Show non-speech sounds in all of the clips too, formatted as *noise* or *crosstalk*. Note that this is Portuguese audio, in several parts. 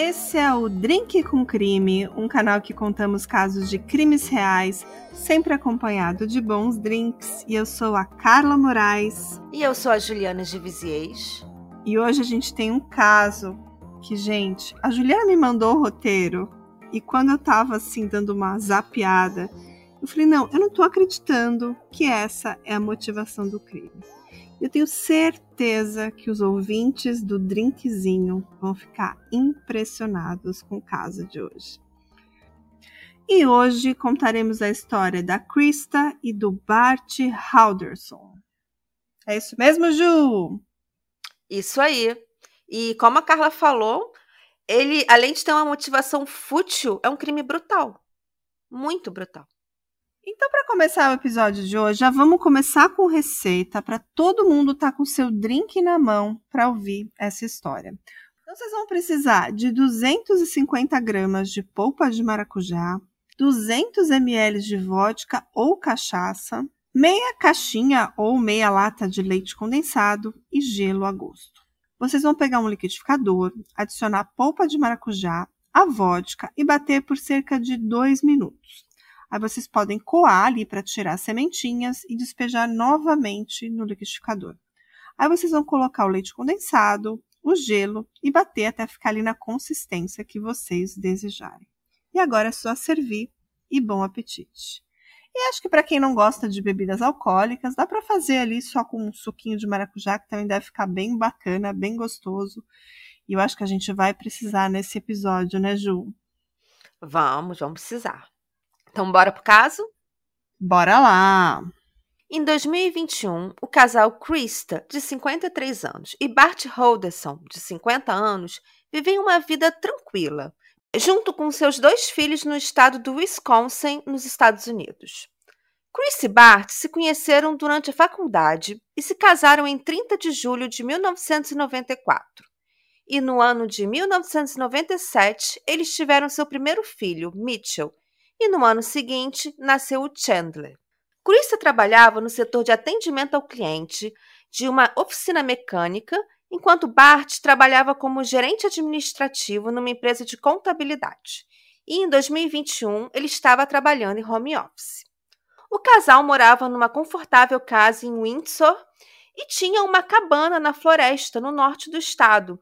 Esse é o Drink com Crime, um canal que contamos casos de crimes reais, sempre acompanhado de bons drinks. E eu sou a Carla Moraes. E eu sou a Juliana de Viziers. E hoje a gente tem um caso que, gente, a Juliana me mandou o roteiro e quando eu tava assim dando uma zapiada, eu falei: não, eu não tô acreditando que essa é a motivação do crime. Eu tenho certeza que os ouvintes do Drinkzinho vão ficar impressionados com o caso de hoje. E hoje contaremos a história da Krista e do Bart Halderson. É isso mesmo, Ju? Isso aí. E como a Carla falou, ele, além de ter uma motivação fútil, é um crime brutal. Muito brutal. Então, para começar o episódio de hoje, já vamos começar com receita para todo mundo estar tá com seu drink na mão para ouvir essa história. Então, vocês vão precisar de 250 gramas de polpa de maracujá, 200 ml de vodka ou cachaça, meia caixinha ou meia lata de leite condensado e gelo a gosto. Vocês vão pegar um liquidificador, adicionar polpa de maracujá, a vodka e bater por cerca de 2 minutos. Aí vocês podem coar ali para tirar as sementinhas e despejar novamente no liquidificador. Aí vocês vão colocar o leite condensado, o gelo e bater até ficar ali na consistência que vocês desejarem. E agora é só servir e bom apetite. E acho que para quem não gosta de bebidas alcoólicas, dá para fazer ali só com um suquinho de maracujá, que também deve ficar bem bacana, bem gostoso. E eu acho que a gente vai precisar nesse episódio, né, Ju? Vamos, vamos precisar. Então, bora pro caso? Bora lá! Em 2021, o casal Krista, de 53 anos, e Bart Holderson, de 50 anos, vivem uma vida tranquila, junto com seus dois filhos no estado do Wisconsin, nos Estados Unidos. Chris e Bart se conheceram durante a faculdade e se casaram em 30 de julho de 1994. E no ano de 1997, eles tiveram seu primeiro filho, Mitchell, e no ano seguinte nasceu o Chandler. Krista trabalhava no setor de atendimento ao cliente de uma oficina mecânica, enquanto Bart trabalhava como gerente administrativo numa empresa de contabilidade. E em 2021 ele estava trabalhando em home office. O casal morava numa confortável casa em Windsor e tinha uma cabana na floresta no norte do estado,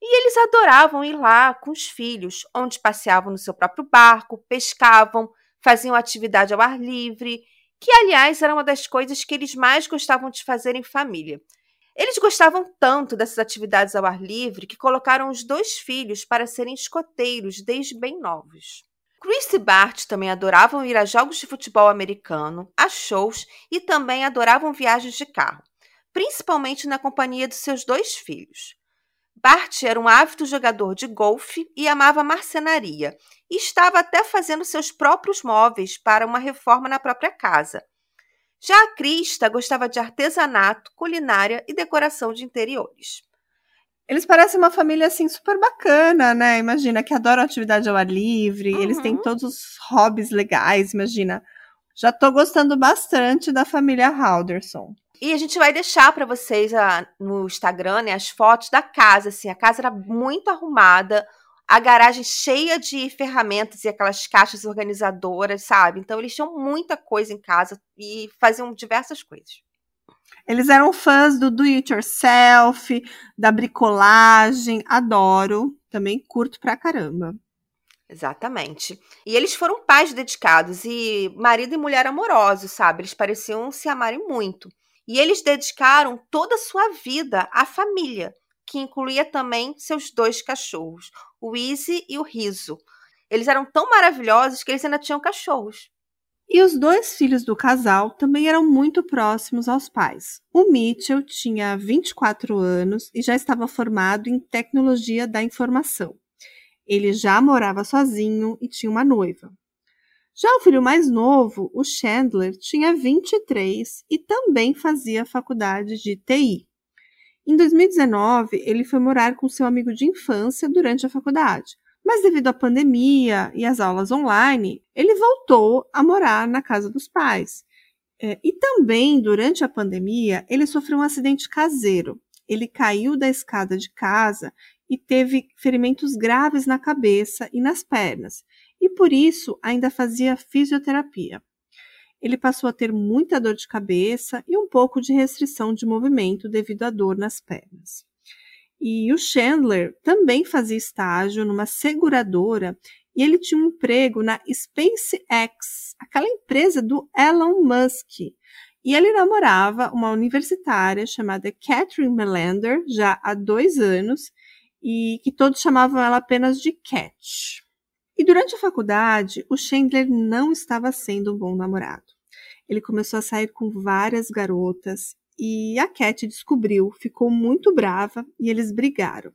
e eles adoravam ir lá com os filhos, onde passeavam no seu próprio barco, pescavam, faziam atividade ao ar livre, que, aliás, era uma das coisas que eles mais gostavam de fazer em família. Eles gostavam tanto dessas atividades ao ar livre que colocaram os dois filhos para serem escoteiros desde bem novos. Chris e Bart também adoravam ir a jogos de futebol americano, a shows e também adoravam viagens de carro, principalmente na companhia de seus dois filhos. Bart era um ávido jogador de golfe e amava marcenaria, e estava até fazendo seus próprios móveis para uma reforma na própria casa. Já a Crista gostava de artesanato, culinária e decoração de interiores. Eles parecem uma família assim super bacana, né? Imagina que adoram atividade ao ar livre, uhum. eles têm uhum. todos os hobbies legais, imagina. Já tô gostando bastante da família Halderson. E a gente vai deixar para vocês a, no Instagram né, as fotos da casa. Assim, a casa era muito arrumada, a garagem cheia de ferramentas e aquelas caixas organizadoras, sabe? Então eles tinham muita coisa em casa e faziam diversas coisas. Eles eram fãs do do it yourself, da bricolagem, adoro, também curto pra caramba. Exatamente. E eles foram pais dedicados e marido e mulher amorosos, sabe? Eles pareciam se amarem muito. E eles dedicaram toda a sua vida à família, que incluía também seus dois cachorros, o Easy e o Riso. Eles eram tão maravilhosos que eles ainda tinham cachorros. E os dois filhos do casal também eram muito próximos aos pais. O Mitchell tinha 24 anos e já estava formado em tecnologia da informação. Ele já morava sozinho e tinha uma noiva. Já o filho mais novo, o Chandler, tinha 23 e também fazia faculdade de TI. Em 2019, ele foi morar com seu amigo de infância durante a faculdade, mas devido à pandemia e às aulas online, ele voltou a morar na casa dos pais. É, e também, durante a pandemia, ele sofreu um acidente caseiro. Ele caiu da escada de casa e teve ferimentos graves na cabeça e nas pernas, e por isso ainda fazia fisioterapia. Ele passou a ter muita dor de cabeça e um pouco de restrição de movimento devido à dor nas pernas. E o Chandler também fazia estágio numa seguradora e ele tinha um emprego na SpaceX, aquela empresa do Elon Musk. E ele namorava uma universitária chamada Catherine Melander já há dois anos e que todos chamavam ela apenas de Cat. E durante a faculdade, o Chandler não estava sendo um bom namorado. Ele começou a sair com várias garotas e a Cat descobriu, ficou muito brava e eles brigaram.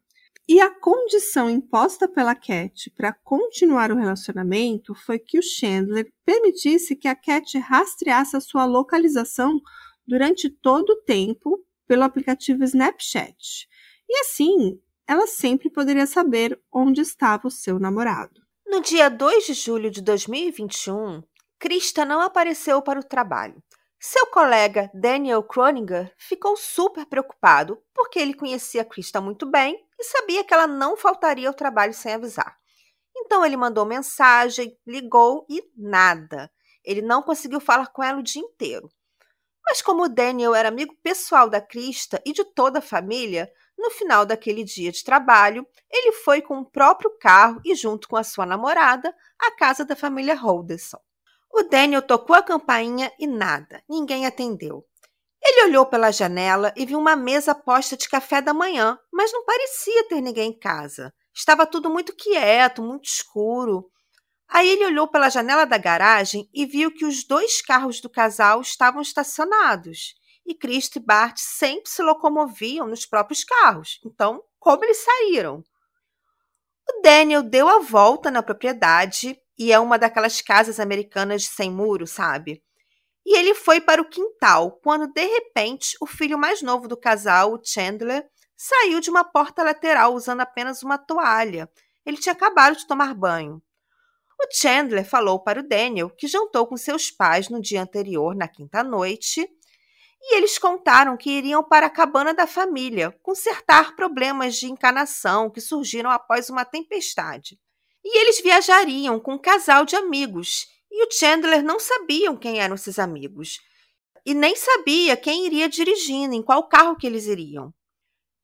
E a condição imposta pela Cat para continuar o relacionamento foi que o Chandler permitisse que a Cat rastreasse a sua localização durante todo o tempo pelo aplicativo Snapchat. E assim, ela sempre poderia saber onde estava o seu namorado. No dia 2 de julho de 2021, Krista não apareceu para o trabalho. Seu colega Daniel Kroninger ficou super preocupado porque ele conhecia Krista muito bem e sabia que ela não faltaria ao trabalho sem avisar. Então ele mandou mensagem, ligou e nada. Ele não conseguiu falar com ela o dia inteiro. Mas como Daniel era amigo pessoal da Krista e de toda a família, no final daquele dia de trabalho, ele foi com o próprio carro e junto com a sua namorada à casa da família Holderson. O Daniel tocou a campainha e nada, ninguém atendeu. Ele olhou pela janela e viu uma mesa posta de café da manhã, mas não parecia ter ninguém em casa. Estava tudo muito quieto, muito escuro. Aí ele olhou pela janela da garagem e viu que os dois carros do casal estavam estacionados. E Cristo e Bart sempre se locomoviam nos próprios carros. Então, como eles saíram? O Daniel deu a volta na propriedade e é uma daquelas casas americanas sem muro, sabe? E ele foi para o quintal, quando de repente o filho mais novo do casal, o Chandler, saiu de uma porta lateral usando apenas uma toalha. Ele tinha acabado de tomar banho. O Chandler falou para o Daniel que jantou com seus pais no dia anterior, na quinta noite, e eles contaram que iriam para a cabana da família consertar problemas de encanação que surgiram após uma tempestade. E eles viajariam com um casal de amigos, e o Chandler não sabiam quem eram esses amigos. E nem sabia quem iria dirigindo, em qual carro que eles iriam.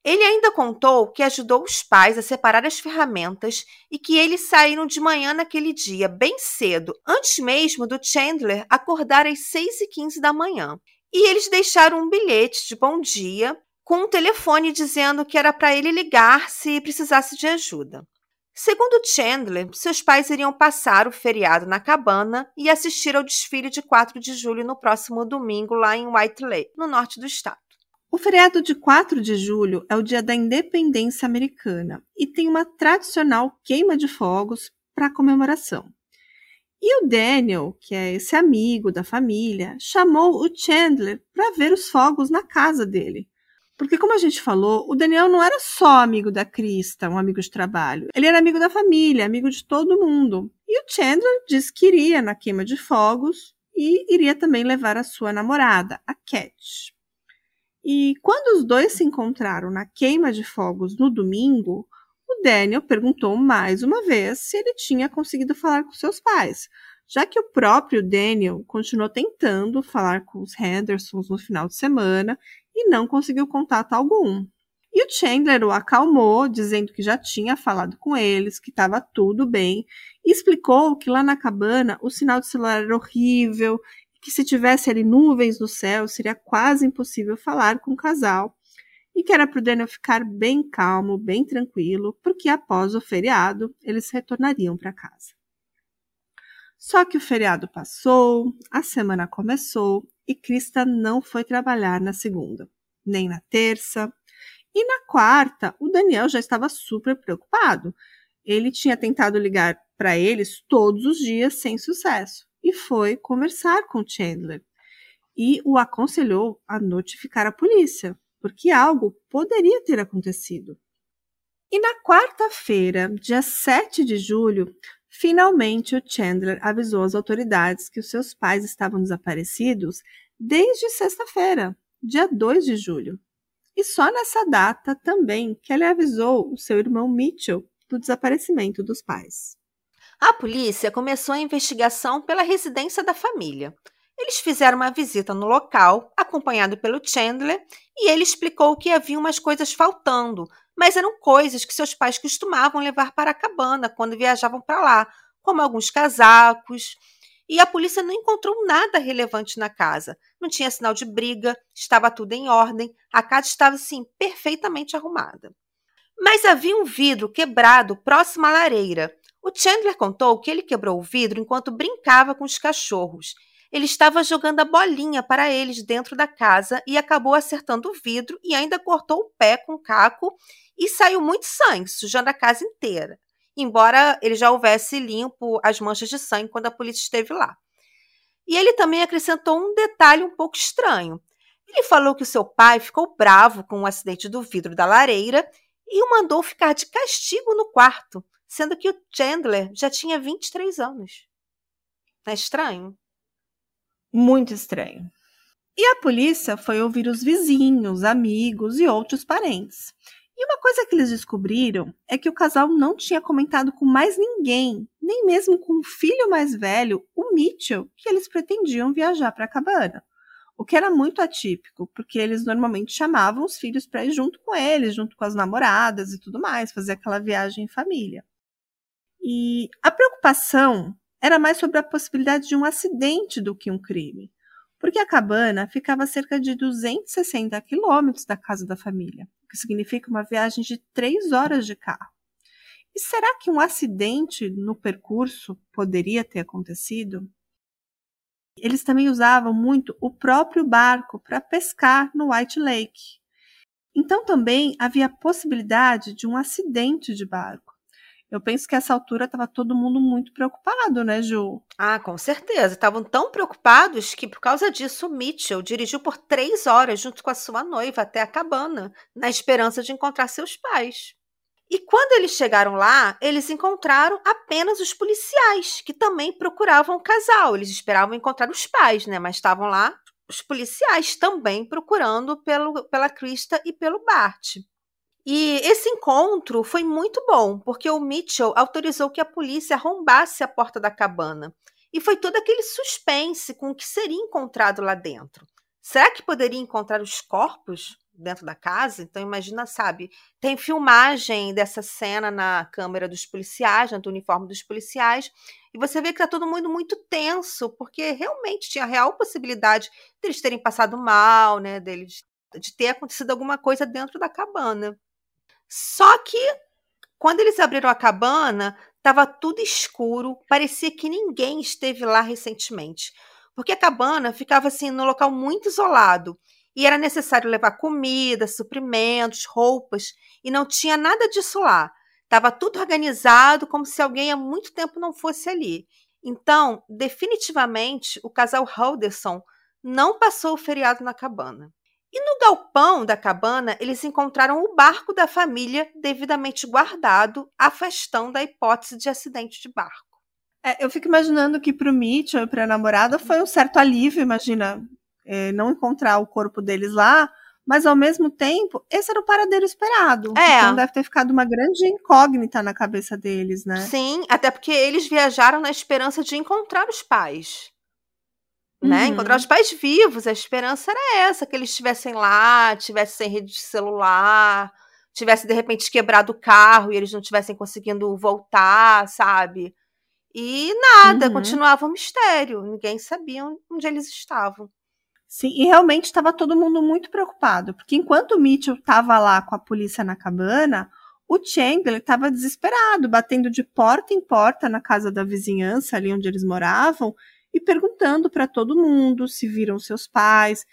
Ele ainda contou que ajudou os pais a separar as ferramentas e que eles saíram de manhã naquele dia, bem cedo, antes mesmo do Chandler acordar às 6 e 15 da manhã. E eles deixaram um bilhete de bom dia com um telefone dizendo que era para ele ligar se precisasse de ajuda. Segundo Chandler, seus pais iriam passar o feriado na cabana e assistir ao desfile de 4 de julho no próximo domingo lá em White Lake, no norte do estado. O feriado de 4 de julho é o dia da independência americana e tem uma tradicional queima de fogos para comemoração. E o Daniel, que é esse amigo da família, chamou o Chandler para ver os fogos na casa dele. Porque, como a gente falou, o Daniel não era só amigo da Krista, um amigo de trabalho. Ele era amigo da família, amigo de todo mundo. E o Chandler disse que iria na queima de fogos e iria também levar a sua namorada, a Cat. E quando os dois se encontraram na queima de fogos no domingo, o Daniel perguntou mais uma vez se ele tinha conseguido falar com seus pais, já que o próprio Daniel continuou tentando falar com os Hendersons no final de semana e não conseguiu contato algum. E o Chandler o acalmou, dizendo que já tinha falado com eles, que estava tudo bem, e explicou que lá na cabana o sinal de celular era horrível, que se tivesse ali nuvens no céu seria quase impossível falar com o casal, e que era para o Daniel ficar bem calmo, bem tranquilo, porque após o feriado eles retornariam para casa. Só que o feriado passou, a semana começou e Krista não foi trabalhar na segunda, nem na terça. E na quarta, o Daniel já estava super preocupado. Ele tinha tentado ligar para eles todos os dias sem sucesso e foi conversar com Chandler e o aconselhou a notificar a polícia, porque algo poderia ter acontecido. E na quarta-feira, dia 7 de julho, Finalmente, o Chandler avisou as autoridades que os seus pais estavam desaparecidos desde sexta-feira, dia 2 de julho. E só nessa data também que ele avisou o seu irmão Mitchell do desaparecimento dos pais. A polícia começou a investigação pela residência da família. Eles fizeram uma visita no local, acompanhado pelo Chandler, e ele explicou que havia umas coisas faltando, mas eram coisas que seus pais costumavam levar para a cabana quando viajavam para lá, como alguns casacos. E a polícia não encontrou nada relevante na casa. Não tinha sinal de briga, estava tudo em ordem, a casa estava, assim, perfeitamente arrumada. Mas havia um vidro quebrado próximo à lareira. O Chandler contou que ele quebrou o vidro enquanto brincava com os cachorros ele estava jogando a bolinha para eles dentro da casa e acabou acertando o vidro e ainda cortou o pé com o caco e saiu muito sangue, sujando a casa inteira. Embora ele já houvesse limpo as manchas de sangue quando a polícia esteve lá. E ele também acrescentou um detalhe um pouco estranho. Ele falou que o seu pai ficou bravo com o acidente do vidro da lareira e o mandou ficar de castigo no quarto, sendo que o Chandler já tinha 23 anos. Não é estranho? Muito estranho. E a polícia foi ouvir os vizinhos, amigos e outros parentes. E uma coisa que eles descobriram é que o casal não tinha comentado com mais ninguém, nem mesmo com o filho mais velho, o Mitchell, que eles pretendiam viajar para a cabana. O que era muito atípico, porque eles normalmente chamavam os filhos para ir junto com eles, junto com as namoradas e tudo mais, fazer aquela viagem em família. E a preocupação era mais sobre a possibilidade de um acidente do que um crime, porque a cabana ficava a cerca de 260 quilômetros da casa da família, o que significa uma viagem de três horas de carro. E será que um acidente no percurso poderia ter acontecido? Eles também usavam muito o próprio barco para pescar no White Lake. Então também havia a possibilidade de um acidente de barco. Eu penso que essa altura estava todo mundo muito preocupado, né, Ju? Ah, com certeza. Estavam tão preocupados que, por causa disso, Mitchell dirigiu por três horas junto com a sua noiva até a cabana, na esperança de encontrar seus pais. E quando eles chegaram lá, eles encontraram apenas os policiais, que também procuravam o casal. Eles esperavam encontrar os pais, né? Mas estavam lá os policiais também procurando pelo, pela Krista e pelo Bart. E esse encontro foi muito bom, porque o Mitchell autorizou que a polícia arrombasse a porta da cabana. E foi todo aquele suspense com o que seria encontrado lá dentro. Será que poderia encontrar os corpos dentro da casa? Então, imagina, sabe, tem filmagem dessa cena na câmera dos policiais, no uniforme dos policiais, e você vê que está todo mundo muito tenso, porque realmente tinha real possibilidade deles terem passado mal, né, deles, de ter acontecido alguma coisa dentro da cabana. Só que quando eles abriram a cabana, estava tudo escuro, parecia que ninguém esteve lá recentemente, porque a cabana ficava assim no local muito isolado e era necessário levar comida, suprimentos, roupas e não tinha nada disso lá. Estava tudo organizado como se alguém há muito tempo não fosse ali. Então, definitivamente, o casal Halderson não passou o feriado na cabana. E no galpão da cabana, eles encontraram o barco da família devidamente guardado, afastando da hipótese de acidente de barco. É, eu fico imaginando que para o Mitchell e para a namorada foi um certo alívio, imagina, é, não encontrar o corpo deles lá, mas ao mesmo tempo, esse era o paradeiro esperado. É. Então deve ter ficado uma grande incógnita na cabeça deles, né? Sim, até porque eles viajaram na esperança de encontrar os pais né? Uhum. Encontrar os pais vivos. A esperança era essa, que eles estivessem lá, tivessem sem rede de celular, tivesse de repente quebrado o carro e eles não tivessem conseguindo voltar, sabe? E nada, uhum. continuava um mistério. Ninguém sabia onde eles estavam. Sim, e realmente estava todo mundo muito preocupado, porque enquanto o Mitchell estava lá com a polícia na cabana, o Chandler estava desesperado, batendo de porta em porta na casa da vizinhança, ali onde eles moravam, e perguntando para todo mundo se viram seus pais.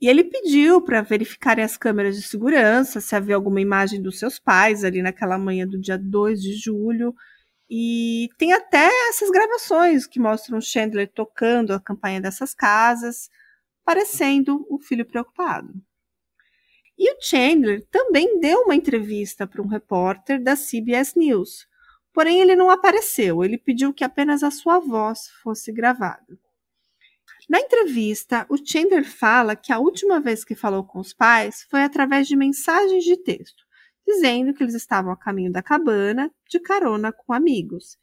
E ele pediu para verificarem as câmeras de segurança, se havia alguma imagem dos seus pais ali naquela manhã do dia 2 de julho. E tem até essas gravações que mostram Chandler tocando a campanha dessas casas, parecendo um filho preocupado. E o Chandler também deu uma entrevista para um repórter da CBS News, Porém, ele não apareceu. Ele pediu que apenas a sua voz fosse gravada. Na entrevista, o Chandler fala que a última vez que falou com os pais foi através de mensagens de texto, dizendo que eles estavam a caminho da cabana, de carona com amigos.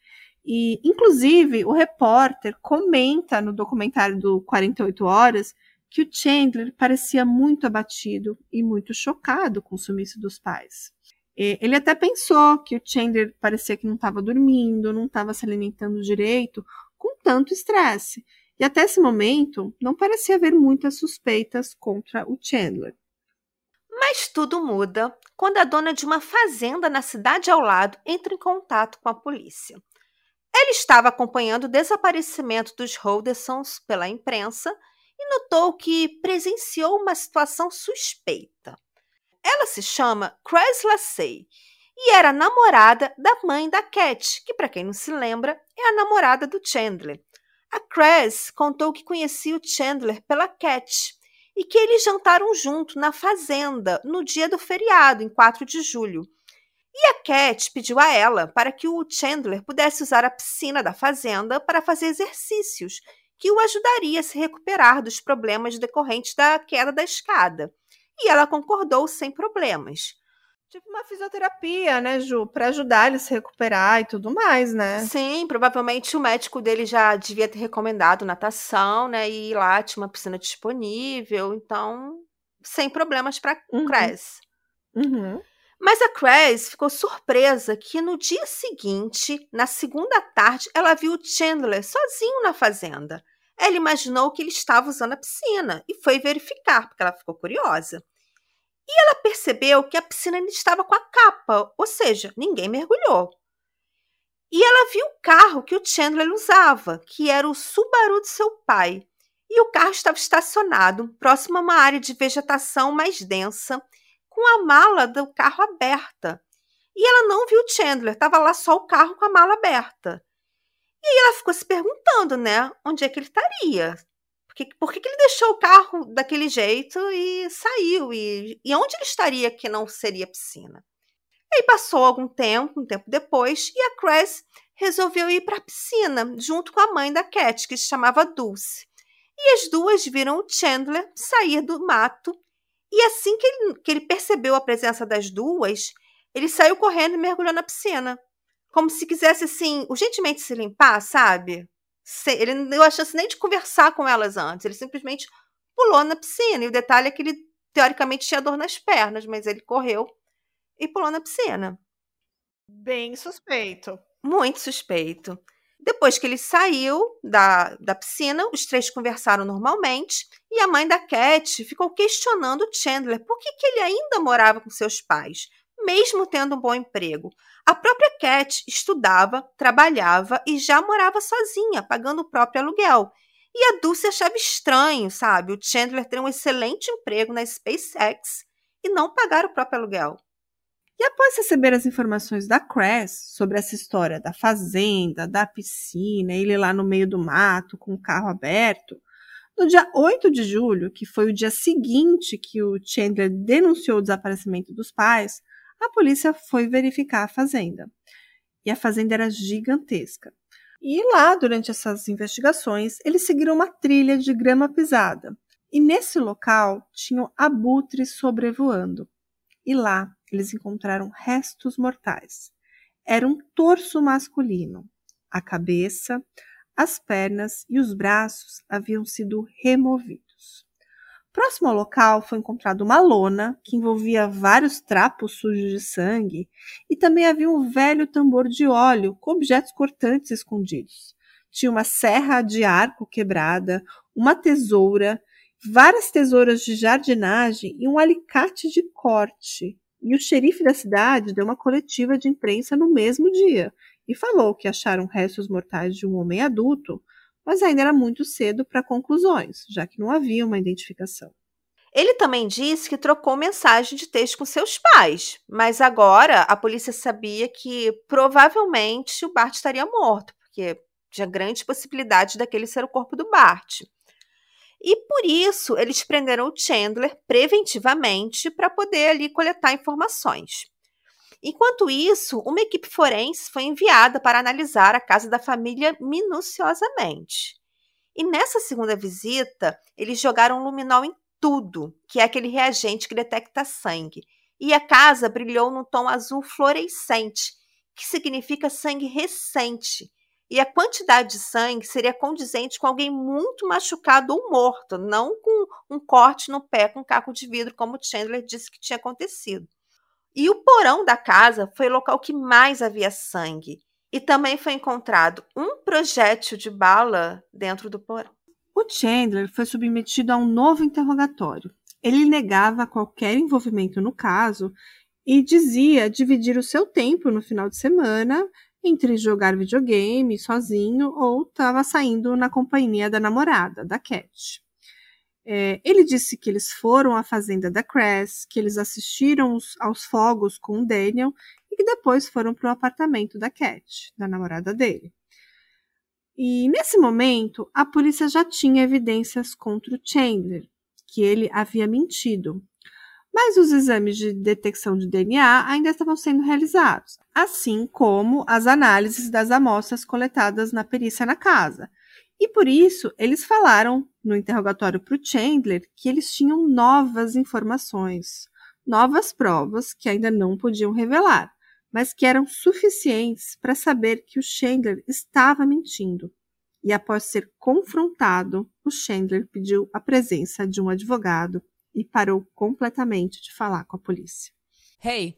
E, inclusive, o repórter comenta no documentário do 48 Horas que o Chandler parecia muito abatido e muito chocado com o sumiço dos pais. Ele até pensou que o Chandler parecia que não estava dormindo, não estava se alimentando direito, com tanto estresse. E até esse momento, não parecia haver muitas suspeitas contra o Chandler. Mas tudo muda quando a dona de uma fazenda na cidade ao lado entra em contato com a polícia. Ela estava acompanhando o desaparecimento dos Holdersons pela imprensa e notou que presenciou uma situação suspeita. Ela se chama Chris Lacey e era namorada da mãe da Cat, que, para quem não se lembra, é a namorada do Chandler. A Chris contou que conhecia o Chandler pela Cat e que eles jantaram junto na fazenda no dia do feriado, em 4 de julho. E a Cat pediu a ela para que o Chandler pudesse usar a piscina da fazenda para fazer exercícios, que o ajudaria a se recuperar dos problemas decorrentes da queda da escada. E ela concordou sem problemas. Tipo uma fisioterapia, né, Ju? Para ajudar ele a se recuperar e tudo mais, né? Sim, provavelmente o médico dele já devia ter recomendado natação, né? E lá tinha uma piscina disponível, então sem problemas para uhum. Cres. Uhum. Mas a Cres ficou surpresa que no dia seguinte, na segunda tarde, ela viu o Chandler sozinho na fazenda. Ela imaginou que ele estava usando a piscina e foi verificar, porque ela ficou curiosa. E ela percebeu que a piscina ainda estava com a capa, ou seja, ninguém mergulhou. E ela viu o carro que o Chandler usava, que era o Subaru de seu pai. E o carro estava estacionado próximo a uma área de vegetação mais densa, com a mala do carro aberta. E ela não viu o Chandler, estava lá só o carro com a mala aberta. E aí ela ficou se perguntando, né, onde é que ele estaria? Por que, por que, que ele deixou o carro daquele jeito e saiu? E, e onde ele estaria que não seria piscina? E aí passou algum tempo, um tempo depois, e a Cress resolveu ir para a piscina, junto com a mãe da Cat, que se chamava Dulce. E as duas viram o Chandler sair do mato. E assim que ele, que ele percebeu a presença das duas, ele saiu correndo e mergulhou na piscina. Como se quisesse, assim, urgentemente se limpar, sabe? Ele não deu a chance nem de conversar com elas antes. Ele simplesmente pulou na piscina. E o detalhe é que ele, teoricamente, tinha dor nas pernas, mas ele correu e pulou na piscina. Bem suspeito. Muito suspeito. Depois que ele saiu da, da piscina, os três conversaram normalmente e a mãe da Cat ficou questionando o Chandler por que, que ele ainda morava com seus pais, mesmo tendo um bom emprego. A própria Cat estudava, trabalhava e já morava sozinha, pagando o próprio aluguel. E a Dulce achava estranho, sabe? O Chandler ter um excelente emprego na SpaceX e não pagar o próprio aluguel. E após receber as informações da Cress sobre essa história da fazenda, da piscina, ele lá no meio do mato com o carro aberto, no dia 8 de julho, que foi o dia seguinte que o Chandler denunciou o desaparecimento dos pais, a polícia foi verificar a fazenda. E a fazenda era gigantesca. E lá, durante essas investigações, eles seguiram uma trilha de grama pisada. E nesse local tinham abutres sobrevoando. E lá eles encontraram restos mortais. Era um torso masculino. A cabeça, as pernas e os braços haviam sido removidos. Próximo ao local foi encontrada uma lona que envolvia vários trapos sujos de sangue e também havia um velho tambor de óleo com objetos cortantes escondidos. Tinha uma serra de arco quebrada, uma tesoura, várias tesouras de jardinagem e um alicate de corte. E o xerife da cidade deu uma coletiva de imprensa no mesmo dia e falou que acharam restos mortais de um homem adulto mas ainda era muito cedo para conclusões, já que não havia uma identificação. Ele também disse que trocou mensagem de texto com seus pais, mas agora a polícia sabia que provavelmente o Bart estaria morto, porque tinha grande possibilidade daquele ser o corpo do Bart. E por isso eles prenderam o Chandler preventivamente para poder ali coletar informações. Enquanto isso, uma equipe forense foi enviada para analisar a casa da família minuciosamente. E nessa segunda visita, eles jogaram luminol em tudo, que é aquele reagente que detecta sangue. E a casa brilhou num tom azul fluorescente, que significa sangue recente. E a quantidade de sangue seria condizente com alguém muito machucado ou morto, não com um corte no pé com um caco de vidro, como Chandler disse que tinha acontecido. E o porão da casa foi o local que mais havia sangue. E também foi encontrado um projétil de bala dentro do porão. O Chandler foi submetido a um novo interrogatório. Ele negava qualquer envolvimento no caso e dizia dividir o seu tempo no final de semana entre jogar videogame sozinho ou estava saindo na companhia da namorada, da Cat. É, ele disse que eles foram à fazenda da Cress, que eles assistiram os, aos fogos com o Daniel e que depois foram para o apartamento da Cat, da namorada dele. E nesse momento, a polícia já tinha evidências contra o Chandler, que ele havia mentido. Mas os exames de detecção de DNA ainda estavam sendo realizados, assim como as análises das amostras coletadas na perícia na casa. E por isso, eles falaram no interrogatório para o Chandler que eles tinham novas informações, novas provas que ainda não podiam revelar, mas que eram suficientes para saber que o Chandler estava mentindo. E após ser confrontado, o Chandler pediu a presença de um advogado e parou completamente de falar com a polícia. Hey,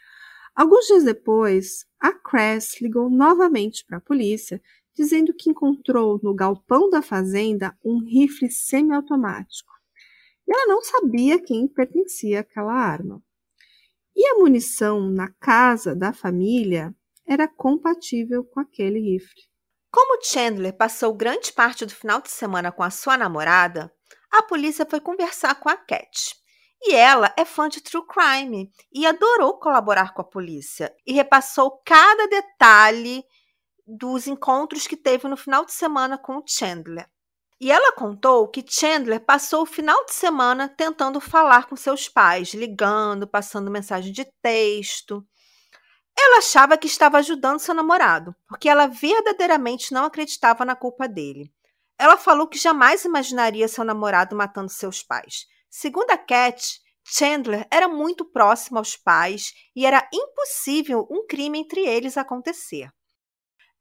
Alguns dias depois, a Cress ligou novamente para a polícia, dizendo que encontrou no galpão da fazenda um rifle semiautomático. E ela não sabia quem pertencia àquela arma. E a munição na casa da família era compatível com aquele rifle. Como Chandler passou grande parte do final de semana com a sua namorada, a polícia foi conversar com a Cat. E ela é fã de true crime e adorou colaborar com a polícia e repassou cada detalhe dos encontros que teve no final de semana com o Chandler. E ela contou que Chandler passou o final de semana tentando falar com seus pais, ligando, passando mensagem de texto. Ela achava que estava ajudando seu namorado, porque ela verdadeiramente não acreditava na culpa dele. Ela falou que jamais imaginaria seu namorado matando seus pais. Segundo a Cat, Chandler era muito próximo aos pais e era impossível um crime entre eles acontecer.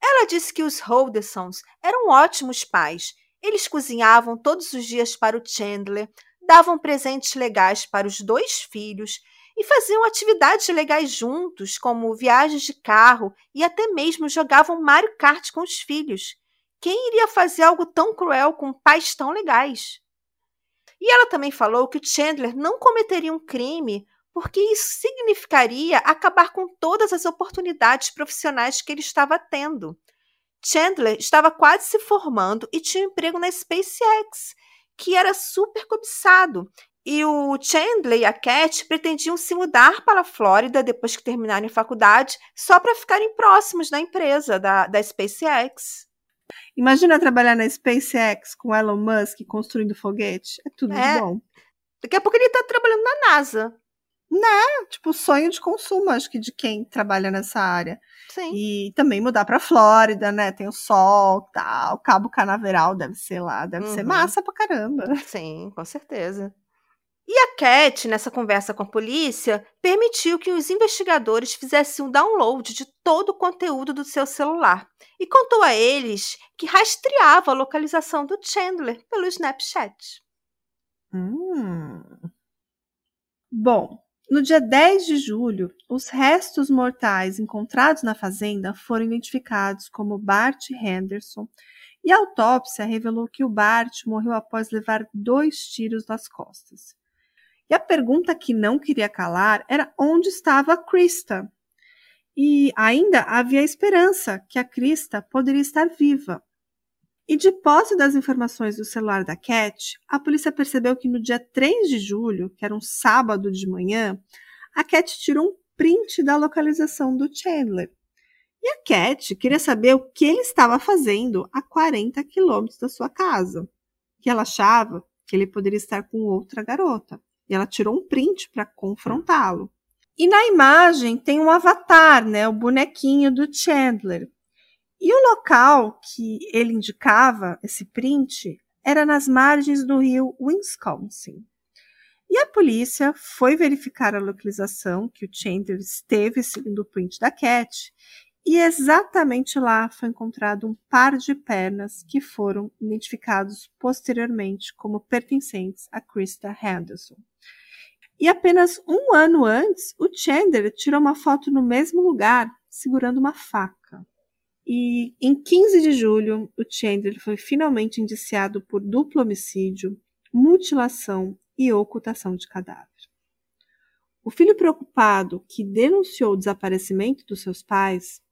Ela disse que os Holdesons eram ótimos pais. Eles cozinhavam todos os dias para o Chandler, davam presentes legais para os dois filhos e faziam atividades legais juntos, como viagens de carro e até mesmo jogavam Mario Kart com os filhos. Quem iria fazer algo tão cruel com pais tão legais? E ela também falou que Chandler não cometeria um crime porque isso significaria acabar com todas as oportunidades profissionais que ele estava tendo. Chandler estava quase se formando e tinha um emprego na SpaceX, que era super cobiçado. E o Chandler e a Cat pretendiam se mudar para a Flórida depois que terminarem a faculdade, só para ficarem próximos da empresa da, da SpaceX. Imagina trabalhar na SpaceX com Elon Musk construindo foguete. É tudo é. de bom. Daqui a pouco ele tá trabalhando na NASA. Né? Tipo, sonho de consumo, acho que de quem trabalha nessa área. Sim. E também mudar pra Flórida, né? Tem o sol, tal. Cabo Canaveral deve ser lá. Deve uhum. ser massa pra caramba. Sim, com certeza. E a Cat, nessa conversa com a polícia, permitiu que os investigadores fizessem um download de todo o conteúdo do seu celular e contou a eles que rastreava a localização do Chandler pelo Snapchat. Hum. Bom, no dia 10 de julho, os restos mortais encontrados na fazenda foram identificados como Bart Henderson e a autópsia revelou que o Bart morreu após levar dois tiros nas costas. E a pergunta que não queria calar era onde estava Krista. E ainda havia esperança que a Krista poderia estar viva. E de posse das informações do celular da Cat, a polícia percebeu que no dia 3 de julho, que era um sábado de manhã, a Cat tirou um print da localização do Chandler. E a Cat queria saber o que ele estava fazendo a 40 quilômetros da sua casa. Que ela achava que ele poderia estar com outra garota. E ela tirou um print para confrontá-lo. E na imagem tem um avatar, né, o bonequinho do Chandler. E o local que ele indicava, esse print, era nas margens do rio Wisconsin. E a polícia foi verificar a localização que o Chandler esteve segundo o print da Cat, e exatamente lá foi encontrado um par de pernas que foram identificados posteriormente como pertencentes a Krista Henderson. E apenas um ano antes, o Chandler tirou uma foto no mesmo lugar, segurando uma faca. E em 15 de julho, o Chandler foi finalmente indiciado por duplo homicídio, mutilação e ocultação de cadáver. O filho preocupado que denunciou o desaparecimento dos seus pais,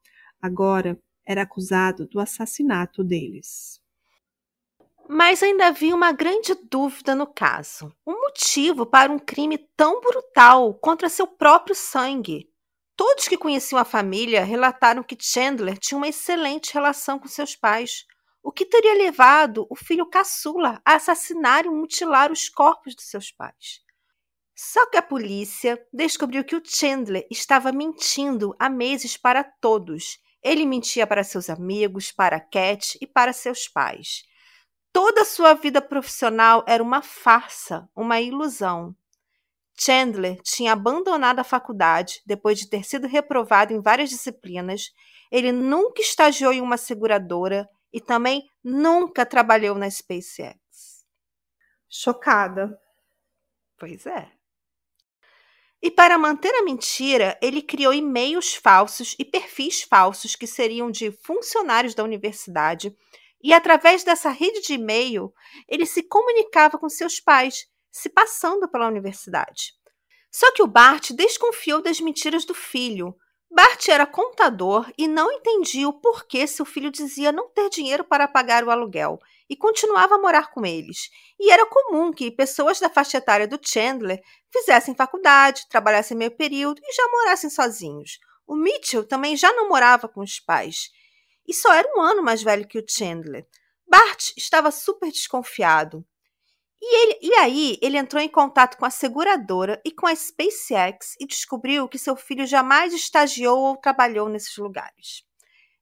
agora era acusado do assassinato deles. Mas ainda havia uma grande dúvida no caso. O um motivo para um crime tão brutal contra seu próprio sangue. Todos que conheciam a família relataram que Chandler tinha uma excelente relação com seus pais o que teria levado o filho caçula a assassinar e mutilar os corpos de seus pais. Só que a polícia descobriu que o Chandler estava mentindo há meses para todos. Ele mentia para seus amigos, para Cat e para seus pais. Toda a sua vida profissional era uma farsa, uma ilusão. Chandler tinha abandonado a faculdade depois de ter sido reprovado em várias disciplinas. Ele nunca estagiou em uma seguradora e também nunca trabalhou na SpaceX. Chocada. Pois é. E para manter a mentira, ele criou e-mails falsos e perfis falsos que seriam de funcionários da universidade, e através dessa rede de e-mail, ele se comunicava com seus pais, se passando pela universidade. Só que o Bart desconfiou das mentiras do filho, Bart era contador e não entendia o porquê seu filho dizia não ter dinheiro para pagar o aluguel e continuava a morar com eles. E era comum que pessoas da faixa etária do Chandler fizessem faculdade, trabalhassem meio período e já morassem sozinhos. O Mitchell também já não morava com os pais e só era um ano mais velho que o Chandler. Bart estava super desconfiado. E, ele, e aí ele entrou em contato com a seguradora e com a SpaceX e descobriu que seu filho jamais estagiou ou trabalhou nesses lugares.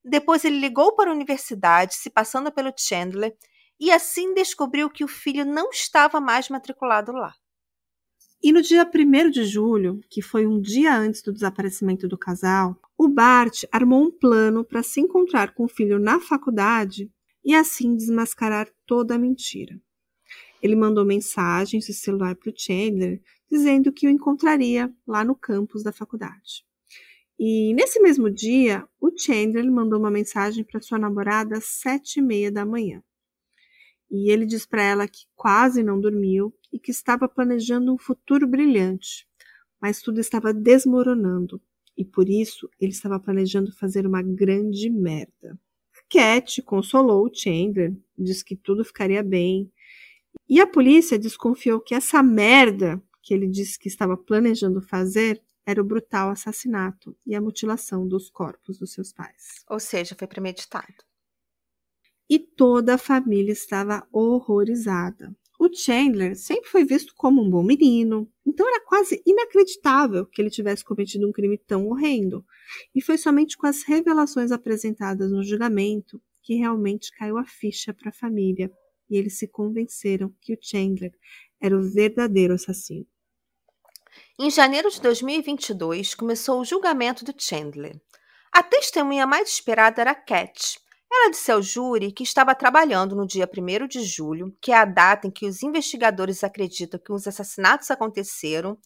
Depois ele ligou para a universidade, se passando pelo Chandler, e assim descobriu que o filho não estava mais matriculado lá. E no dia 1 de julho, que foi um dia antes do desaparecimento do casal, o Bart armou um plano para se encontrar com o filho na faculdade e assim desmascarar toda a mentira. Ele mandou mensagens de celular para o Chandler dizendo que o encontraria lá no campus da faculdade. E nesse mesmo dia, o Chandler mandou uma mensagem para sua namorada às sete e meia da manhã. E ele diz para ela que quase não dormiu e que estava planejando um futuro brilhante, mas tudo estava desmoronando e por isso ele estava planejando fazer uma grande merda. Cat consolou Chandler, disse que tudo ficaria bem e a polícia desconfiou que essa merda que ele disse que estava planejando fazer era o brutal assassinato e a mutilação dos corpos dos seus pais. Ou seja, foi premeditado. E toda a família estava horrorizada. O Chandler sempre foi visto como um bom menino, então era quase inacreditável que ele tivesse cometido um crime tão horrendo. E foi somente com as revelações apresentadas no julgamento que realmente caiu a ficha para a família e eles se convenceram que o Chandler era o verdadeiro assassino. Em janeiro de 2022, começou o julgamento do Chandler. A testemunha mais esperada era Cat. Ela disse ao júri que estava trabalhando no dia 1 de julho, que é a data em que os investigadores acreditam que os assassinatos aconteceram,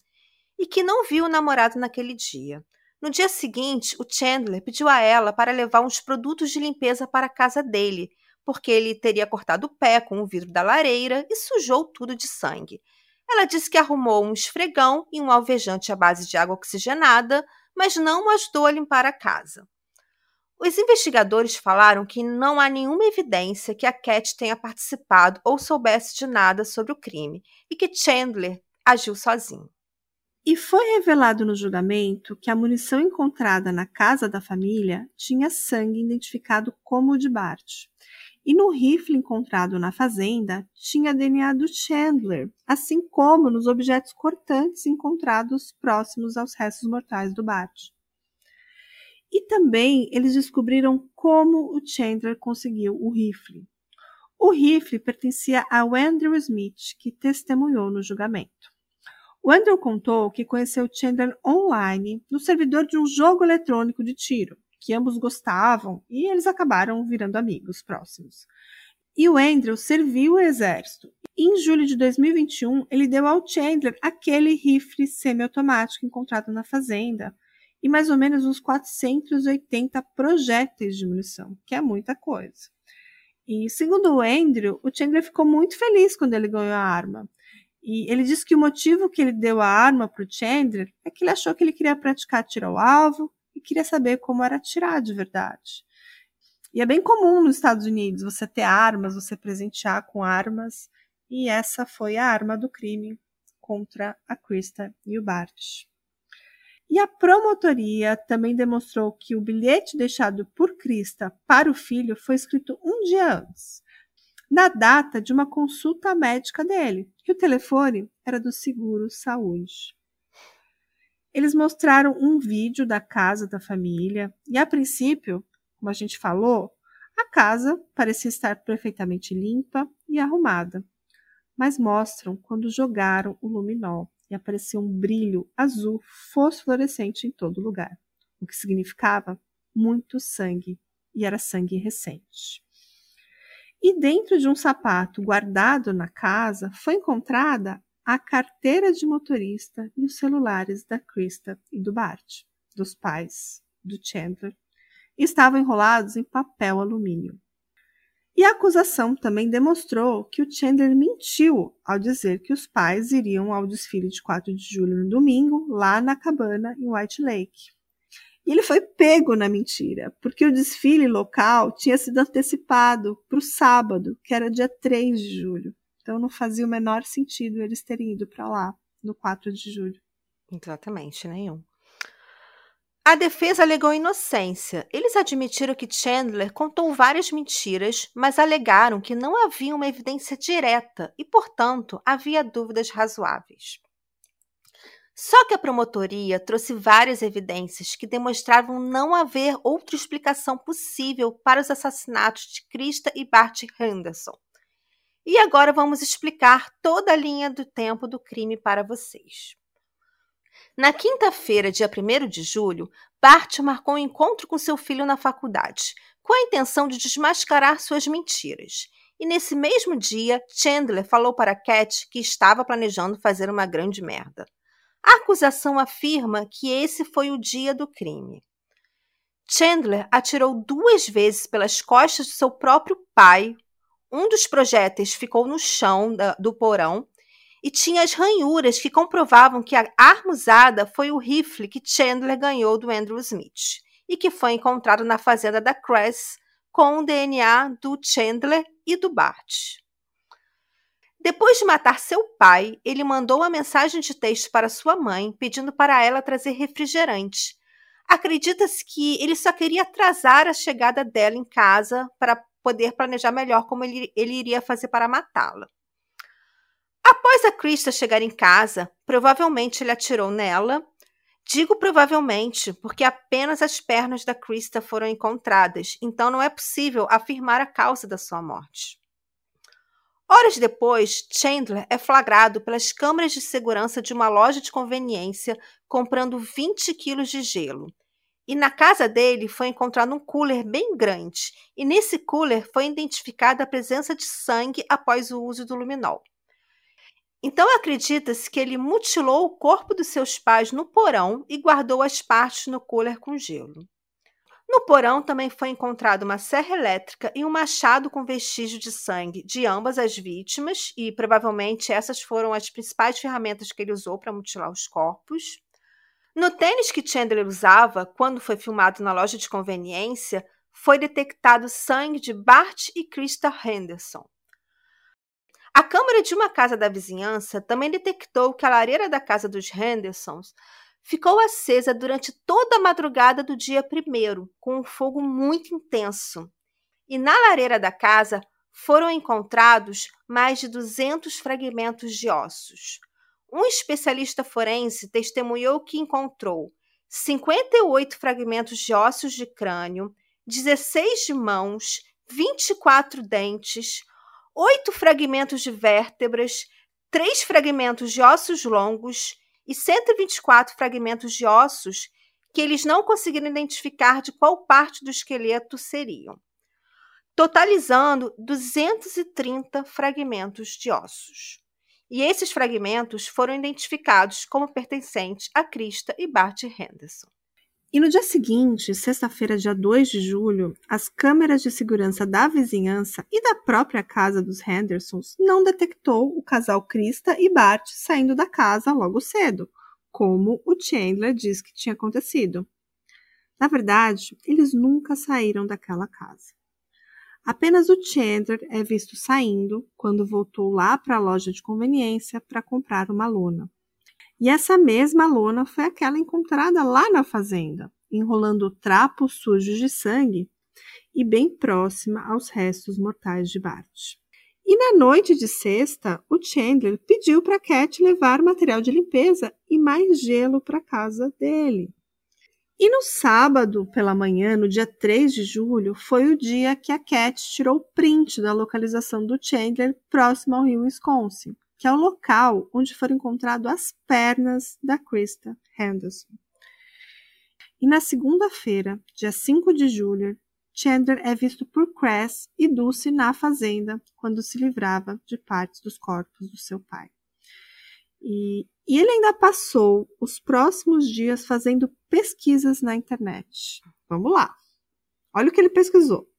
e que não viu o namorado naquele dia. No dia seguinte, o Chandler pediu a ela para levar uns produtos de limpeza para a casa dele, porque ele teria cortado o pé com o vidro da lareira e sujou tudo de sangue. Ela disse que arrumou um esfregão e um alvejante à base de água oxigenada, mas não ajudou a limpar a casa. Os investigadores falaram que não há nenhuma evidência que a Cat tenha participado ou soubesse de nada sobre o crime e que Chandler agiu sozinho. E foi revelado no julgamento que a munição encontrada na casa da família tinha sangue identificado como o de Bart. E no rifle encontrado na fazenda tinha DNA do Chandler, assim como nos objetos cortantes encontrados próximos aos restos mortais do Bart. E também eles descobriram como o Chandler conseguiu o rifle. O rifle pertencia a Andrew Smith, que testemunhou no julgamento. O Andrew contou que conheceu Chandler online no servidor de um jogo eletrônico de tiro, que ambos gostavam e eles acabaram virando amigos próximos. E o Andrew serviu o exército. Em julho de 2021, ele deu ao Chandler aquele rifle semiautomático encontrado na fazenda, e mais ou menos uns 480 projéteis de munição, que é muita coisa. E segundo o Andrew, o Chandler ficou muito feliz quando ele ganhou a arma. E ele disse que o motivo que ele deu a arma para o Chandler é que ele achou que ele queria praticar tiro ao alvo e queria saber como era atirar de verdade. E é bem comum nos Estados Unidos você ter armas, você presentear com armas, e essa foi a arma do crime contra a Krista e o Bart. E a promotoria também demonstrou que o bilhete deixado por Krista para o filho foi escrito um dia antes, na data de uma consulta médica dele, e o telefone era do seguro saúde. Eles mostraram um vídeo da casa da família e, a princípio, como a gente falou, a casa parecia estar perfeitamente limpa e arrumada. Mas mostram quando jogaram o luminol e aparecia um brilho azul fosforescente em todo lugar, o que significava muito sangue, e era sangue recente. E dentro de um sapato guardado na casa foi encontrada a carteira de motorista e os celulares da Krista e do Bart, dos pais do Chandler, estavam enrolados em papel alumínio. E a acusação também demonstrou que o Chandler mentiu ao dizer que os pais iriam ao desfile de 4 de julho no domingo, lá na cabana em White Lake. E ele foi pego na mentira, porque o desfile local tinha sido antecipado para o sábado, que era dia 3 de julho. Então não fazia o menor sentido eles terem ido para lá no 4 de julho. Exatamente, nenhum. A defesa alegou inocência. Eles admitiram que Chandler contou várias mentiras, mas alegaram que não havia uma evidência direta e, portanto, havia dúvidas razoáveis. Só que a promotoria trouxe várias evidências que demonstravam não haver outra explicação possível para os assassinatos de Krista e Bart Henderson. E agora vamos explicar toda a linha do tempo do crime para vocês. Na quinta-feira, dia 1 de julho, Bart marcou um encontro com seu filho na faculdade, com a intenção de desmascarar suas mentiras. E nesse mesmo dia, Chandler falou para Cat que estava planejando fazer uma grande merda. A acusação afirma que esse foi o dia do crime. Chandler atirou duas vezes pelas costas de seu próprio pai. Um dos projéteis ficou no chão da, do porão e tinha as ranhuras que comprovavam que a arma usada foi o rifle que Chandler ganhou do Andrew Smith e que foi encontrado na fazenda da Cress com o DNA do Chandler e do Bart. Depois de matar seu pai, ele mandou uma mensagem de texto para sua mãe pedindo para ela trazer refrigerante. Acredita-se que ele só queria atrasar a chegada dela em casa para poder planejar melhor como ele, ele iria fazer para matá-la. Após a Krista chegar em casa, provavelmente ele atirou nela. Digo provavelmente porque apenas as pernas da Krista foram encontradas, então não é possível afirmar a causa da sua morte. Horas depois, Chandler é flagrado pelas câmeras de segurança de uma loja de conveniência comprando 20 quilos de gelo. E na casa dele foi encontrado um cooler bem grande, e nesse cooler foi identificada a presença de sangue após o uso do luminol. Então acredita-se que ele mutilou o corpo dos seus pais no porão e guardou as partes no cooler com gelo. No porão também foi encontrado uma serra elétrica e um machado com vestígio de sangue de ambas as vítimas, e provavelmente essas foram as principais ferramentas que ele usou para mutilar os corpos. No tênis que Chandler usava quando foi filmado na loja de conveniência, foi detectado sangue de Bart e Krista Henderson. A câmera de uma casa da vizinhança também detectou que a lareira da casa dos Hendersons ficou acesa durante toda a madrugada do dia primeiro, com um fogo muito intenso. E na lareira da casa foram encontrados mais de 200 fragmentos de ossos. Um especialista forense testemunhou que encontrou 58 fragmentos de ossos de crânio, 16 de mãos, 24 dentes, 8 fragmentos de vértebras, 3 fragmentos de ossos longos e 124 fragmentos de ossos que eles não conseguiram identificar de qual parte do esqueleto seriam, totalizando 230 fragmentos de ossos e esses fragmentos foram identificados como pertencentes a Krista e Bart Henderson. E no dia seguinte, sexta-feira, dia 2 de julho, as câmeras de segurança da vizinhança e da própria casa dos Hendersons não detectou o casal Krista e Bart saindo da casa logo cedo, como o Chandler disse que tinha acontecido. Na verdade, eles nunca saíram daquela casa. Apenas o Chandler é visto saindo quando voltou lá para a loja de conveniência para comprar uma lona. E essa mesma lona foi aquela encontrada lá na fazenda, enrolando trapos sujos de sangue e bem próxima aos restos mortais de Bart. E na noite de sexta, o Chandler pediu para Cat levar material de limpeza e mais gelo para casa dele. E no sábado pela manhã, no dia 3 de julho, foi o dia que a Cat tirou print da localização do Chandler próximo ao rio Wisconsin, que é o local onde foram encontradas as pernas da Krista Henderson. E na segunda-feira, dia 5 de julho, Chandler é visto por Cress e Dulce na fazenda quando se livrava de partes dos corpos do seu pai. E, e ele ainda passou os próximos dias fazendo pesquisas na internet. Vamos lá. Olha o que ele pesquisou.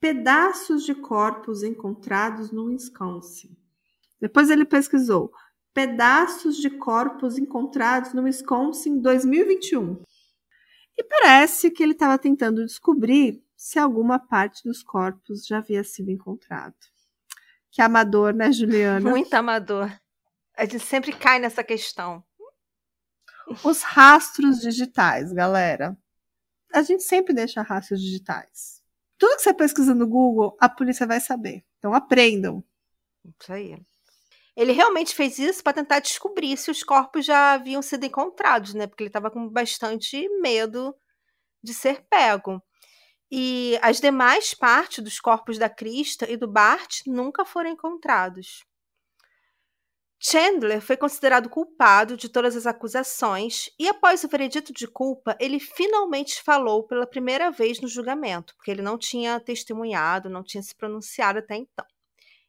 Pedaços de corpos encontrados no Wisconsin. Depois ele pesquisou pedaços de corpos encontrados no Wisconsin 2021. E parece que ele estava tentando descobrir se alguma parte dos corpos já havia sido encontrado. Que amador, né, Juliana? Muito amador. A gente sempre cai nessa questão. Os rastros digitais, galera. A gente sempre deixa rastros digitais. Tudo que você pesquisa no Google, a polícia vai saber. Então aprendam. Isso aí. Ele realmente fez isso para tentar descobrir se os corpos já haviam sido encontrados, né? Porque ele estava com bastante medo de ser pego. E as demais partes dos corpos da Krista e do Bart nunca foram encontrados. Chandler foi considerado culpado de todas as acusações e, após o veredito de culpa, ele finalmente falou pela primeira vez no julgamento, porque ele não tinha testemunhado, não tinha se pronunciado até então.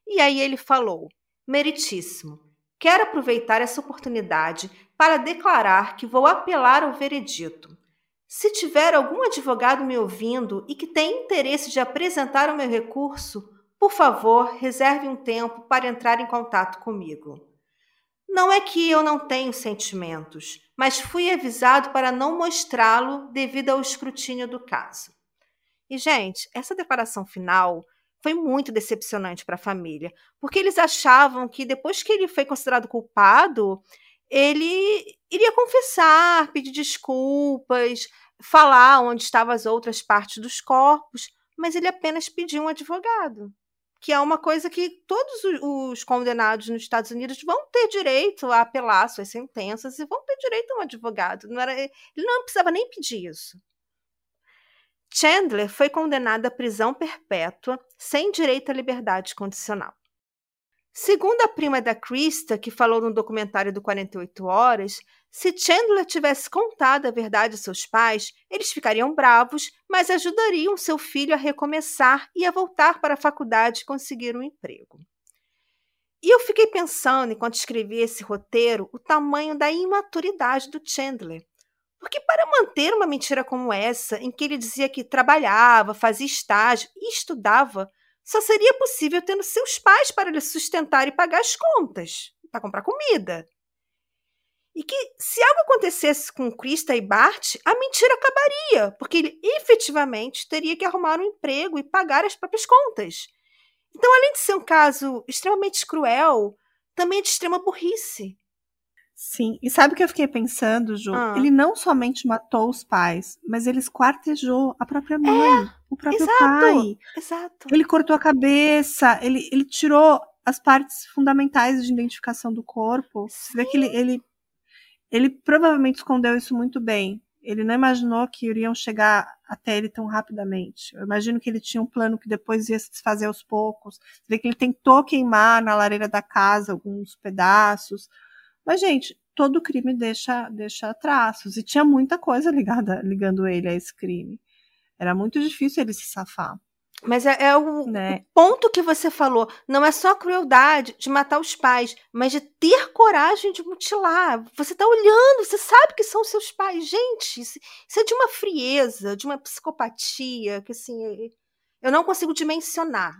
E aí ele falou: Meritíssimo, quero aproveitar essa oportunidade para declarar que vou apelar ao veredito. Se tiver algum advogado me ouvindo e que tem interesse de apresentar o meu recurso, por favor, reserve um tempo para entrar em contato comigo. Não é que eu não tenho sentimentos, mas fui avisado para não mostrá-lo devido ao escrutínio do caso. E, gente, essa declaração final foi muito decepcionante para a família, porque eles achavam que depois que ele foi considerado culpado, ele iria confessar, pedir desculpas, falar onde estavam as outras partes dos corpos, mas ele apenas pediu um advogado que é uma coisa que todos os condenados nos Estados Unidos vão ter direito a apelar suas sentenças e vão ter direito a um advogado. Não era, ele não precisava nem pedir isso. Chandler foi condenado à prisão perpétua sem direito à liberdade condicional. Segundo a prima da Krista, que falou no documentário do 48 Horas, se Chandler tivesse contado a verdade a seus pais, eles ficariam bravos, mas ajudariam seu filho a recomeçar e a voltar para a faculdade e conseguir um emprego. E eu fiquei pensando, enquanto escrevia esse roteiro, o tamanho da imaturidade do Chandler. Porque para manter uma mentira como essa, em que ele dizia que trabalhava, fazia estágio e estudava, só seria possível tendo seus pais para lhe sustentar e pagar as contas, para comprar comida. E que se algo acontecesse com Krista e Bart, a mentira acabaria, porque ele efetivamente teria que arrumar um emprego e pagar as próprias contas. Então, além de ser um caso extremamente cruel, também é de extrema burrice. Sim, e sabe o que eu fiquei pensando, Ju? Ah. Ele não somente matou os pais, mas ele esquartejou a própria mãe, o próprio exato. pai. Exato. Ele cortou a cabeça, ele, ele tirou as partes fundamentais de identificação do corpo. Você vê que ele, ele, ele provavelmente escondeu isso muito bem. Ele não imaginou que iriam chegar até ele tão rapidamente. Eu imagino que ele tinha um plano que depois ia se desfazer aos poucos. Você vê que ele tentou queimar na lareira da casa alguns pedaços. Mas, gente, todo crime deixa, deixa traços. E tinha muita coisa ligada, ligando ele a esse crime. Era muito difícil ele se safar. Mas é, é o, Né? o ponto que você falou. Não é só a crueldade de matar os pais, mas de ter coragem de mutilar. Você tá olhando, você sabe que são seus pais. Gente, isso, isso é de uma frieza, de uma psicopatia, que assim, eu não consigo dimensionar.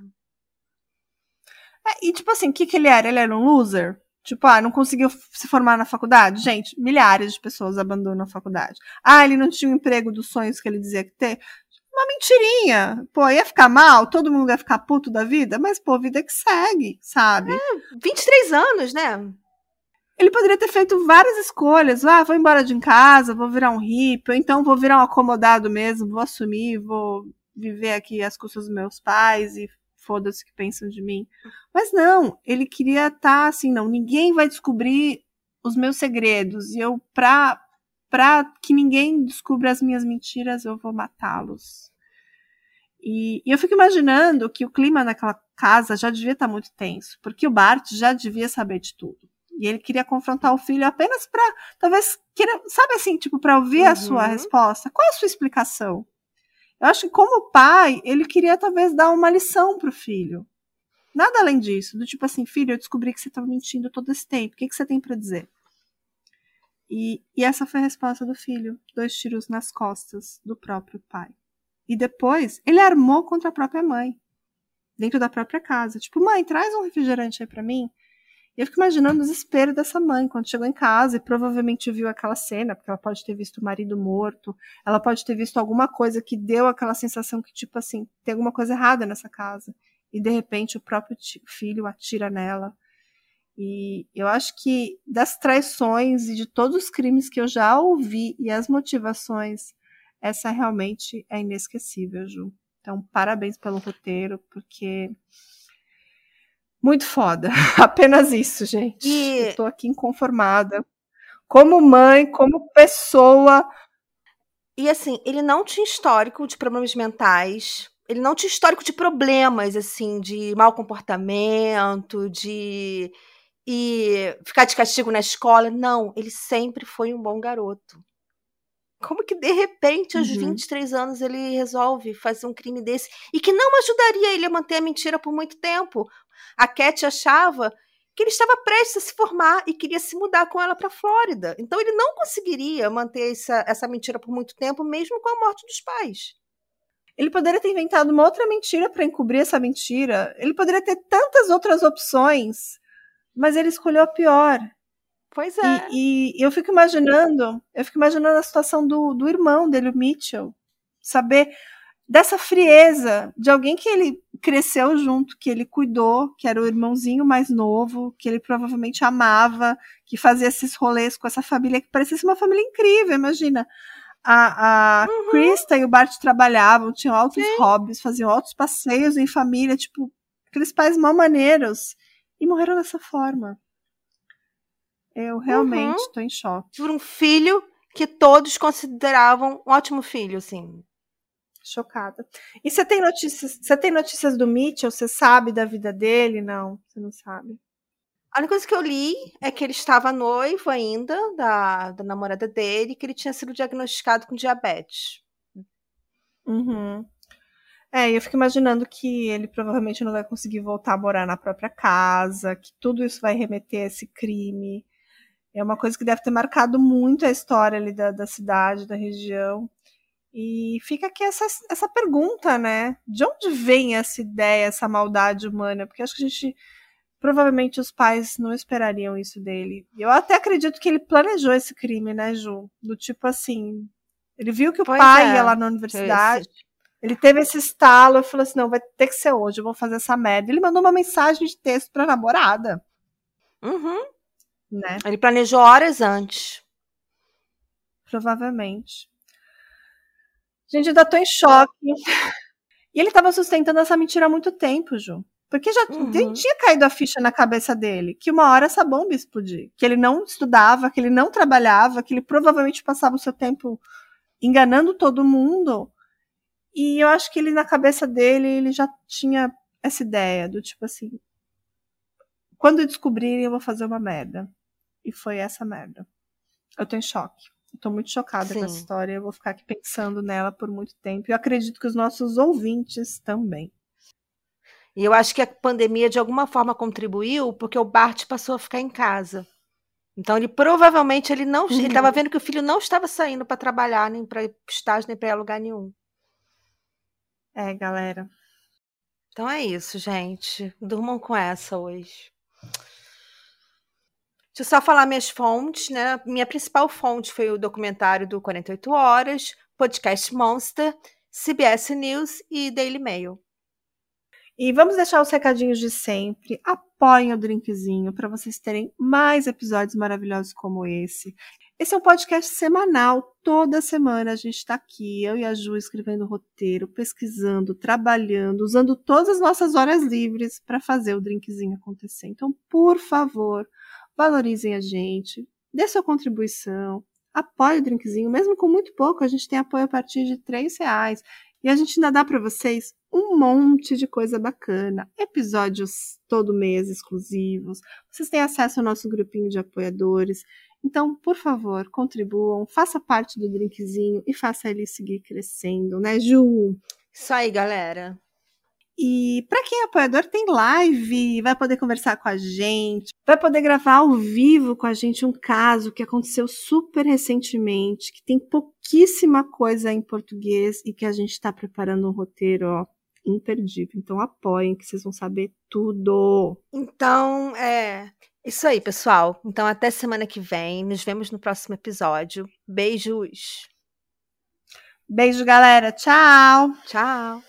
É, e, tipo assim, o que, que ele era? Ele era um loser? Tipo, ah, não conseguiu se formar na faculdade? Gente, milhares de pessoas abandonam a faculdade. Ah, ele não tinha o emprego dos sonhos que ele dizia que ter? Uma mentirinha. Pô, ia ficar mal, todo mundo ia ficar puto da vida, mas, pô, vida que segue, sabe? 23 anos, né? Ele poderia ter feito várias escolhas. Ah, vou embora de casa, vou virar um hippie, ou então vou virar um acomodado mesmo, vou assumir, vou viver aqui às custas dos meus pais e foda-se o que pensam de mim. Mas não, ele queria estar assim, não, ninguém vai descobrir os meus segredos. E eu, pra, pra que ninguém descubra as minhas mentiras, eu vou matá-los. E, e eu fico imaginando que o clima naquela casa já devia estar muito tenso, porque o Bart já devia saber de tudo. E ele queria confrontar o filho apenas para, talvez, queira, sabe assim, tipo, para ouvir a sua Uhum. resposta. Qual é a sua explicação? Eu acho que, como pai, ele queria talvez dar uma lição pro filho. Nada além disso. Do tipo assim, filho, eu descobri que você estava mentindo todo esse tempo. O que, que você tem para dizer? E, e essa foi a resposta do filho. Dois tiros nas costas do próprio pai. E depois, ele armou contra a própria mãe. Dentro da própria casa. Tipo, mãe, traz um refrigerante aí pra mim. E eu fico imaginando o desespero dessa mãe quando chegou em casa e provavelmente viu aquela cena, porque ela pode ter visto o marido morto, ela pode ter visto alguma coisa que deu aquela sensação que, tipo assim, tem alguma coisa errada nessa casa. E de repente o próprio filho atira nela. E eu acho que das traições e de todos os crimes que eu já ouvi e as motivações, essa realmente é inesquecível, Ju. Então, parabéns pelo roteiro, porque. Muito foda. *laughs* Apenas isso, gente. E- Eu tô aqui inconformada. Como mãe, como pessoa. E assim, ele não tinha histórico de problemas mentais. Ele não tinha histórico de problemas, assim, de mau comportamento, de e ficar de castigo na escola. Não, ele sempre foi um bom garoto. Como que de repente, aos Uhum. 23 anos, ele resolve fazer um crime desse e que não ajudaria ele a manter a mentira por muito tempo? A Cat achava que ele estava prestes a se formar e queria se mudar com ela para a Flórida. Então ele não conseguiria manter essa, essa mentira por muito tempo, mesmo com a morte dos pais. Ele poderia ter inventado uma outra mentira para encobrir essa mentira. Ele poderia ter tantas outras opções, mas ele escolheu a pior. Pois é. E, e eu fico imaginando, eu fico imaginando a situação do, do irmão dele, o Mitchell. Saber dessa frieza de alguém que ele cresceu junto, que ele cuidou, que era o irmãozinho mais novo, que ele provavelmente amava, que fazia esses rolês com essa família que parecia uma família incrível, imagina. A, a Uhum. Krista e o Bart trabalhavam, tinham altos hobbies, faziam altos passeios em família, tipo, aqueles pais mal maneiros, e morreram dessa forma. Eu realmente Uhum. tô em choque. Por um filho que todos consideravam um ótimo filho, assim. Chocada. E você tem notícias? Você tem notícias do Mitchell? Você sabe da vida dele? Não, você não sabe. A única coisa que eu li é que ele estava noivo ainda da, da namorada dele, que ele tinha sido diagnosticado com diabetes. Uhum. É, e eu fico imaginando que ele provavelmente não vai conseguir voltar a morar na própria casa, que tudo isso vai remeter a esse crime. É uma coisa que deve ter marcado muito a história ali da, da cidade, da região. E fica aqui essa, essa pergunta, né? De onde vem essa ideia, essa maldade humana? Porque acho que a gente Provavelmente os pais não esperariam isso dele. Eu até acredito que ele planejou esse crime, né, Ju? Do tipo assim, ele viu que o Pois pai é. ia lá na universidade, ele teve esse estalo e falou assim: não, vai ter que ser hoje, eu vou fazer essa merda. Ele mandou uma mensagem de texto pra namorada, Uhum. né? Ele planejou horas antes. Provavelmente. Gente, ainda tô em choque. E ele tava sustentando essa mentira há muito tempo, Ju. Porque já Uhum. tinha caído a ficha na cabeça dele que uma hora essa bomba ia explodir. Que ele não estudava, que ele não trabalhava, que ele provavelmente passava o seu tempo enganando todo mundo. E eu acho que ele, na cabeça dele, ele já tinha essa ideia do tipo assim: quando descobrirem, eu vou fazer uma merda. E foi essa merda. Eu tô em choque. Tô muito chocada com essa Sim. história. Eu vou ficar aqui pensando nela por muito tempo. E eu acredito que os nossos ouvintes também. E eu acho que a pandemia de alguma forma contribuiu porque o Bart passou a ficar em casa. Então ele provavelmente ele não, Uhum. estava *laughs* vendo que o filho não estava saindo para trabalhar nem para estágio nem para lugar nenhum. É, galera. Então é isso, gente. Durmam com essa hoje. Deixa eu só falar minhas fontes, né? Minha principal fonte foi o documentário do 48 Horas, Podcast Monster, CBS News e Daily Mail. E vamos deixar os recadinhos de sempre. Apoiem o Drinkzinho para vocês terem mais episódios maravilhosos como esse. Esse é um podcast semanal. Toda semana a gente está aqui, eu e a Ju, escrevendo roteiro, pesquisando, trabalhando, usando todas as nossas horas livres para fazer o Drinkzinho acontecer. Então, por favor, valorizem a gente, dê sua contribuição, apoie o Drinkzinho, mesmo com muito pouco, a gente tem apoio a partir de R$ reais. E a gente ainda dá para vocês um monte de coisa bacana, episódios todo mês exclusivos. Vocês têm acesso ao nosso grupinho de apoiadores. Então, por favor, contribuam, faça parte do drinkzinho e faça ele seguir crescendo, né, Ju? Isso aí, galera. E para quem é apoiador, tem live, vai poder conversar com a gente, vai poder gravar ao vivo com a gente um caso que aconteceu super recentemente, que tem pouquíssima coisa em português e que a gente está preparando um roteiro, ó, imperdível. Então apoiem que vocês vão saber tudo. Então, é isso aí, pessoal. Então, até semana que vem. Nos vemos no próximo episódio. Beijos. Beijo, galera. Tchau. Tchau.